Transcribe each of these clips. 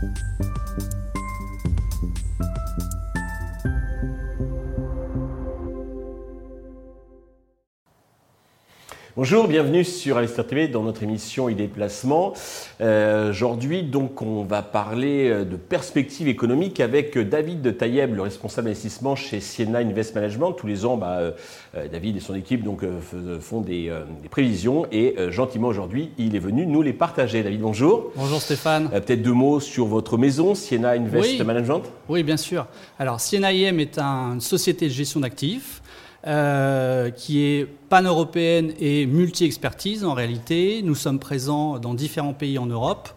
Thank you. Bonjour, bienvenue sur Alistair TV dans notre émission Idées Placement. Euh, Aujourd'hui, donc, on va parler euh, de perspectives économiques avec David de Taïeb, le responsable d'investissement chez Siena Invest Management. Tous les ans, bah, euh, David et son équipe donc, euh, font des, des, prévisions et gentiment aujourd'hui, il est venu nous les partager. David, bonjour. Bonjour Stéphane. Peut-être deux mots sur votre maison, Siena Invest Management Oui, bien sûr. Alors, Siena IM est une société de gestion d'actifs. Euh, qui est pan-européenne et multi-expertise en réalité. Nous sommes présents dans différents pays en Europe,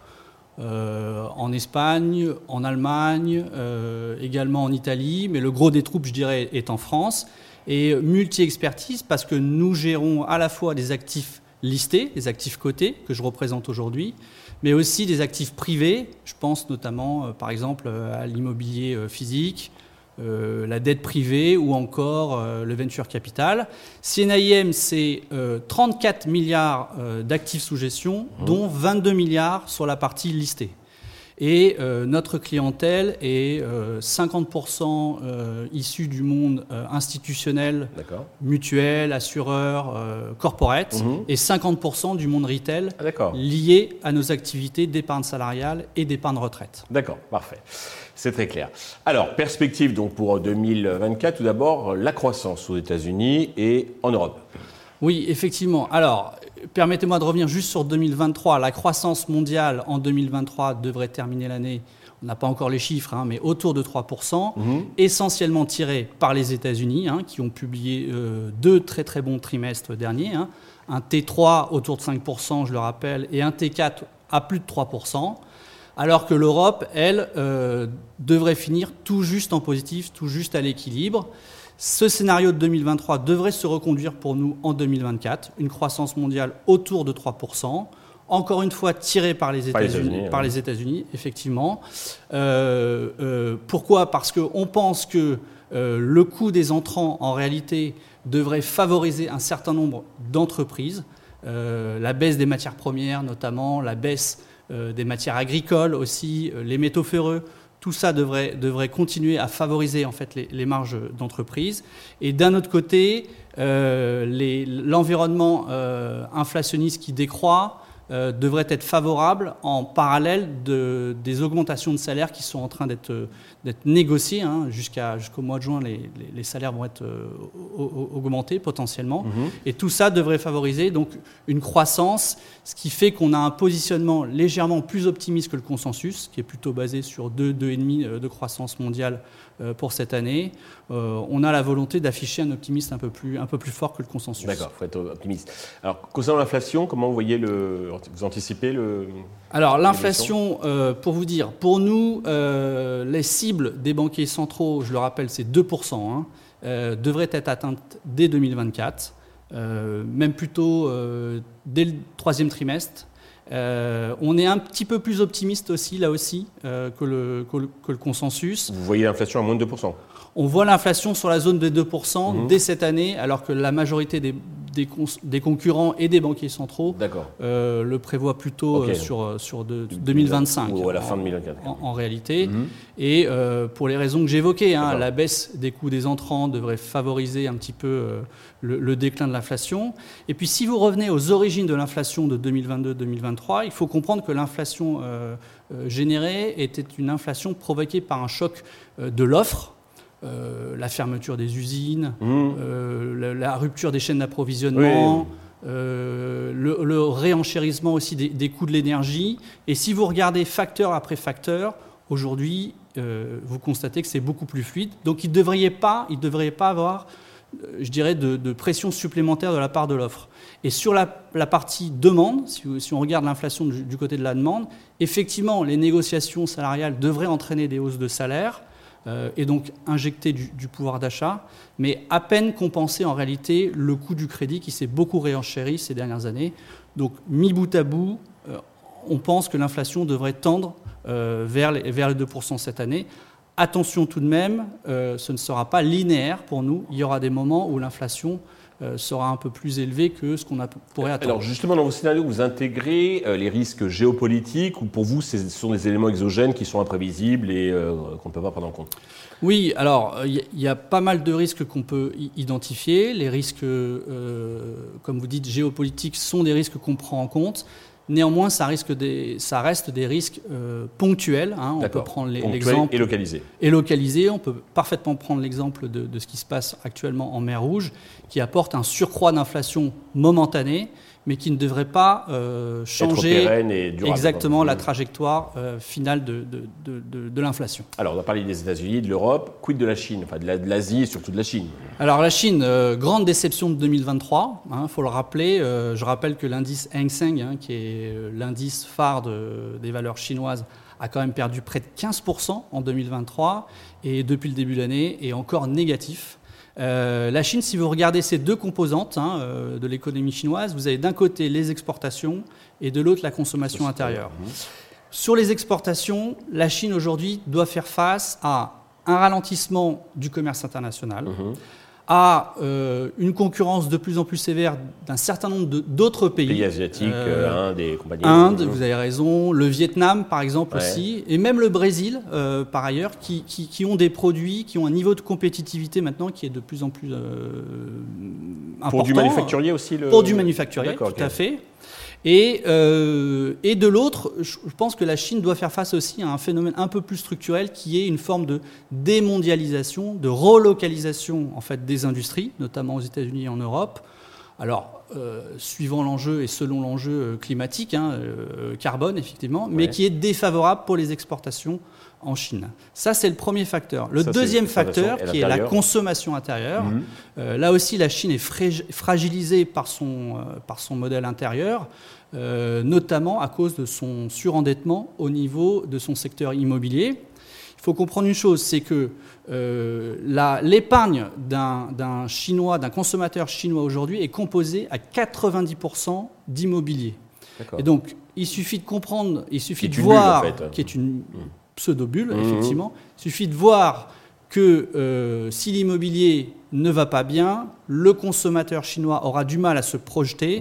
euh, en Espagne, en Allemagne, euh, également en Italie, mais le gros des troupes, je dirais, est en France. Et multi-expertise parce que nous gérons à la fois des actifs listés, des actifs cotés que je représente aujourd'hui, mais aussi des actifs privés. Je pense notamment, par exemple, à l'immobilier physique, euh, la dette privée ou encore euh, le venture capital. CNIM, c'est 34 euh, milliards d'actifs sous gestion, mmh. dont 22 milliards sur la partie listée. Et notre clientèle est 50% issue du monde institutionnel, mutuel, assureur, corporate, mmh. et 50% du monde retail ah, lié à nos activités d'épargne salariale et d'épargne retraite. D'accord, parfait. C'est très clair. Alors, perspective donc pour 2024, tout d'abord, la croissance aux États-Unis et en Europe. Oui, effectivement. Alors, permettez-moi de revenir juste sur 2023. La croissance mondiale en 2023 devrait terminer l'année, on n'a pas encore les chiffres, hein, mais autour de 3%, mhm. essentiellement tirée par les États-Unis, hein, qui ont publié euh, deux très très bons trimestres derniers. Hein. Un T3 autour de 5%, je le rappelle, et un T4 à plus de 3% alors que l'Europe, elle, euh, devrait finir tout juste en positif, tout juste à l'équilibre. Ce scénario de 2023 devrait se reconduire pour nous en 2024, une croissance mondiale autour de 3%, encore une fois tirée par les États-Unis, par les États-Unis, effectivement. Euh, euh, pourquoi? Parce qu'on pense que le coût des entrants, en réalité, devrait favoriser un certain nombre d'entreprises, la baisse des matières premières notamment, la baisse euh, des matières agricoles aussi, euh, les métaux ferreux. Tout ça devrait, devrait continuer à favoriser en fait les, marges d'entreprise. Et d'un autre côté, euh, l'environnement inflationniste qui décroît, euh, devrait être favorable en parallèle de, des augmentations de salaires qui sont en train d'être négociées. Hein. Jusqu'au mois de juin, les, salaires vont être euh, augmentés potentiellement. Mhm. Et tout ça devrait favoriser donc une croissance, ce qui fait qu'on a un positionnement légèrement plus optimiste que le consensus, qui est plutôt basé sur 2, 2,5 euh, de croissance mondiale euh, pour cette année, euh, on a la volonté d'afficher un optimisme un peu plus, un peu plus fort que le consensus. D'accord, il faut être optimiste. Alors, concernant l'inflation, comment vous voyez le. Vous anticipez le. Alors, l'inflation, euh, pour vous dire, pour nous, les cibles des banquiers centraux, je le rappelle, c'est 2%, hein, devraient être atteintes dès 2024, même plutôt dès le troisième trimestre. Euh, on est un petit peu plus optimiste aussi, là aussi, euh, que, le, que, le, consensus. Vous voyez l'inflation à moins de 2% On voit l'inflation sur la zone des 2% mhm. dès cette année, alors que la majorité des, des, concurrents et des banquiers centraux euh, le prévoient plutôt euh, sur, euh, sur 2025. Ou à la fin de 2024. En, réalité. Mhm. Et pour les raisons que j'évoquais, hein, la baisse des coûts des entrants devrait favoriser un petit peu le, déclin de l'inflation. Et puis si vous revenez aux origines de l'inflation de 2022-2023, il faut comprendre que l'inflation générée était une inflation provoquée par un choc de l'offre euh, la fermeture des usines, mmh. euh, la, rupture des chaînes d'approvisionnement, euh, le, réenchérissement aussi des, coûts de l'énergie. Et si vous regardez facteur après facteur, aujourd'hui, vous constatez que c'est beaucoup plus fluide. Donc il ne devrait pas, il devrait pas avoir, je dirais, de, pression supplémentaire de la part de l'offre. Et sur la, partie demande, si, on regarde l'inflation du, du, côté de la demande, effectivement, les négociations salariales devraient entraîner des hausses de salaire. Euh, et donc injecter du, pouvoir d'achat, mais à peine compenser en réalité le coût du crédit qui s'est beaucoup réenchéri ces dernières années. Donc mis bout à bout, euh, on pense que l'inflation devrait tendre euh, vers, les, vers les 2% cette année. Attention tout de même, ce ne sera pas linéaire pour nous. Il y aura des moments où l'inflation sera un peu plus élevé que ce qu'on pourrait attendre. Alors justement, dans vos scénarios, vous intégrez les risques géopolitiques ou pour vous, ce sont des éléments exogènes qui sont imprévisibles et qu'on ne peut pas prendre en compte? Oui, alors il y, a pas mal de risques qu'on peut identifier. Les risques, comme vous dites, géopolitiques sont des risques qu'on prend en compte. Néanmoins, ça, risque des, ça reste des risques euh, ponctuels. Hein. On peut prendre l'exemple. Et localisé. Et localisé. On peut parfaitement prendre l'exemple de, de, ce qui se passe actuellement en mer Rouge, qui apporte un surcroît d'inflation momentané mais qui ne devrait pas euh, changer exactement la trajectoire euh, finale de, de, l'inflation. Alors, on a parlé des États-Unis, de l'Europe, quid de la Chine, enfin de l'Asie et surtout de la Chine Alors, la Chine, euh, grande déception de 2023, il hein, faut le rappeler. je rappelle que l'indice Hang Seng, hein, qui est l'indice phare des valeurs chinoises, a quand même perdu près de 15% en 2023 et depuis le début de l'année est encore négatif. Euh, la Chine, si vous regardez ces deux composantes hein, euh, de l'économie chinoise, vous avez d'un côté les exportations et de l'autre la consommation intérieure. Sur les exportations, la Chine aujourd'hui doit faire face à un ralentissement du commerce international, mhm à euh, une concurrence de plus en plus sévère d'un certain nombre d'autres pays. Pays asiatiques, euh, Inde et compagnie. Inde, vous avez raison, le Vietnam par exemple aussi, et même le Brésil euh, par ailleurs, qui, qui, ont des produits, qui ont un niveau de compétitivité maintenant qui est de plus en plus important. Pour du manufacturier aussi le... Pour du manufacturier, tout à fait. Et, euh, et de l'autre, je pense que la Chine doit faire face aussi à un phénomène un peu plus structurel qui est une forme de démondialisation, de relocalisation en fait des industries, notamment aux États-Unis et en Europe. Alors, euh, suivant l'enjeu et selon l'enjeu euh, climatique, hein, carbone effectivement, mais qui est défavorable pour les exportations en Chine. Ça, c'est le premier facteur. Le deuxième facteur, qui est la consommation intérieure, mhm. euh, là aussi, la Chine est fragilisée par son, euh, par son modèle intérieur, euh, notamment à cause de son surendettement au niveau de son secteur immobilier. Il faut comprendre une chose, c'est que l'épargne d'un Chinois, d'un consommateur chinois aujourd'hui est composée à 90% d'immobilier. Et donc, il suffit de comprendre, il suffit de voir, qui est une, mmh pseudo-bulle, mhm. effectivement. Il suffit de voir que euh, si l'immobilier ne va pas bien, le consommateur chinois aura du mal à se projeter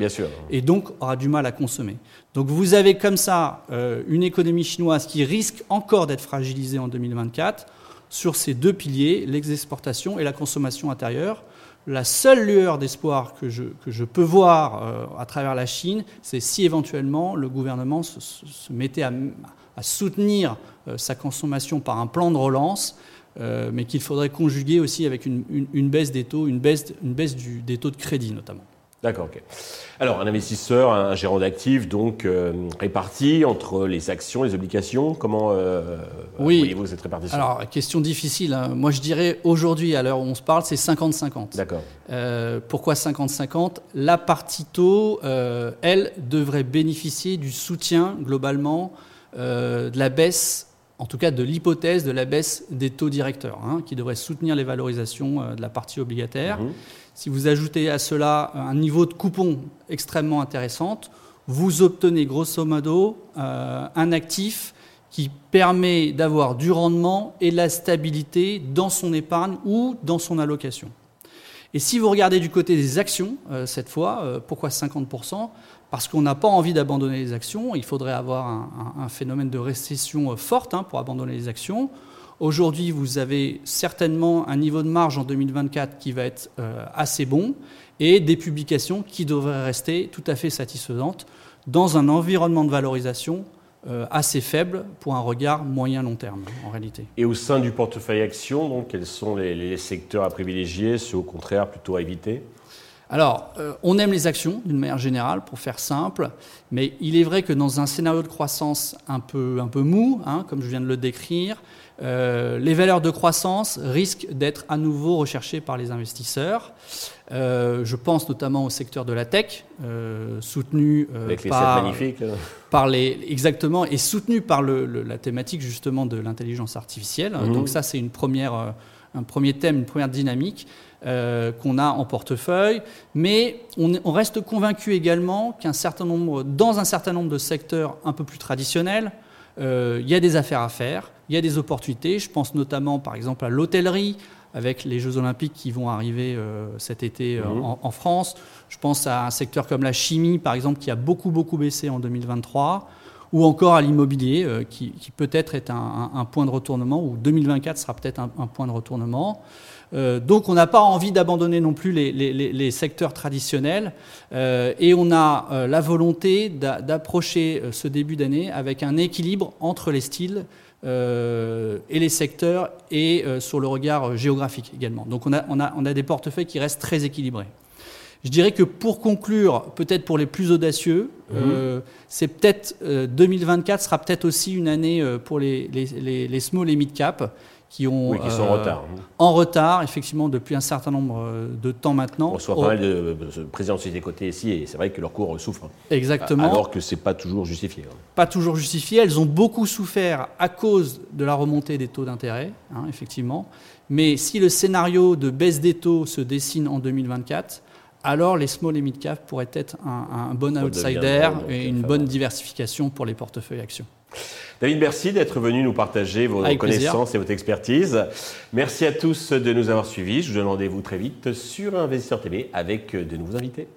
et donc aura du mal à consommer. Donc vous avez comme ça euh, une économie chinoise qui risque encore d'être fragilisée en 2024 sur ces deux piliers, l'exportation et la consommation intérieure. La seule lueur d'espoir que je, que je, peux voir euh, à travers la Chine, c'est si éventuellement le gouvernement se, se mettait à, à soutenir euh, sa consommation par un plan de relance, euh, mais qu'il faudrait conjuguer aussi avec une, baisse des taux, une baisse, une baisse du, des taux de crédit notamment. D'accord, ok. Alors, un investisseur, un gérant d'actifs, donc euh, réparti entre les actions, les obligations, comment voyez-vous cette répartition? Alors, question difficile. Hein. Moi, je dirais aujourd'hui, à l'heure où on se parle, c'est 50-50. D'accord. pourquoi 50-50 La partie taux, elle, devrait bénéficier du soutien globalement euh, de la baisse, en tout cas de l'hypothèse de la baisse des taux directeurs, hein, qui devrait soutenir les valorisations euh, de la partie obligataire. Mhm. Si vous ajoutez à cela un niveau de coupon extrêmement intéressant, vous obtenez grosso modo euh, un actif qui permet d'avoir du rendement et de la stabilité dans son épargne ou dans son allocation. Et si vous regardez du côté des actions, cette fois, pourquoi 50% parce qu'on n'a pas envie d'abandonner les actions. Il faudrait avoir un, phénomène de récession euh, forte hein, pour abandonner les actions. Aujourd'hui, vous avez certainement un niveau de marge en 2024 qui va être euh, assez bon et des publications qui devraient rester tout à fait satisfaisantes dans un environnement de valorisation euh, assez faible pour un regard moyen-long terme en réalité. Et au sein du portefeuille action, donc, quels sont les secteurs à privilégier, ceux au contraire plutôt à éviter? Alors, euh, on aime les actions d'une manière générale, pour faire simple, mais il est vrai que dans un scénario de croissance un peu, un peu mou, hein, comme je viens de le décrire, euh, les valeurs de croissance risquent d'être à nouveau recherchées par les investisseurs. Euh, je pense notamment au secteur de la tech, soutenu par, par les exactement et soutenu par la thématique justement de l'intelligence artificielle. Mmh. Donc ça, c'est une première, un premier thème, une première dynamique. Euh, qu'on a en portefeuille, mais on, reste convaincu également qu'un certain nombre, dans un certain nombre de secteurs un peu plus traditionnels, euh, il y a des affaires à faire, il y a des opportunités. Je pense notamment, par exemple, à l'hôtellerie, avec les Jeux Olympiques qui vont arriver cet été en, en France. Je pense à un secteur comme la chimie, par exemple, qui a beaucoup, beaucoup baissé en 2023 ou encore à l'immobilier, euh, qui, peut-être est un, point de retournement, ou 2024 sera peut-être un, un point de retournement. Euh, donc on n'a pas envie d'abandonner non plus les, secteurs traditionnels, euh, et on a la volonté d'a- d'approcher ce début d'année avec un équilibre entre les styles et les secteurs, et sur le regard géographique également. Donc on a des portefeuilles qui restent très équilibrés. Je dirais que pour conclure, peut-être pour les plus audacieux, euh, c'est peut-être euh, 2024 sera peut-être aussi une année euh, pour les, les, les, les small et mid cap qui ont Oui, qui sont en euh, retard. en retard, effectivement, depuis un certain nombre euh, de temps maintenant. On reçoit Au- pas mal de de présidents de sociétés cotées ici et c'est vrai que leur cours souffre. Exactement. Alors que c'est pas toujours justifié. hein. pas toujours justifiées. Elles ont beaucoup souffert à cause de la remontée des taux d'intérêt, hein, effectivement. Mais si le scénario de baisse des taux se dessine en 2024, alors les small et mid cap pourraient être un, un bon outsider et une bonne diversification pour les portefeuilles actions. David, merci d'être venu nous partager vos Avec plaisir. connaissances et votre expertise. Merci à tous de nous avoir suivis. Je vous donne rendez-vous très vite sur Investisseur TV avec de nouveaux invités.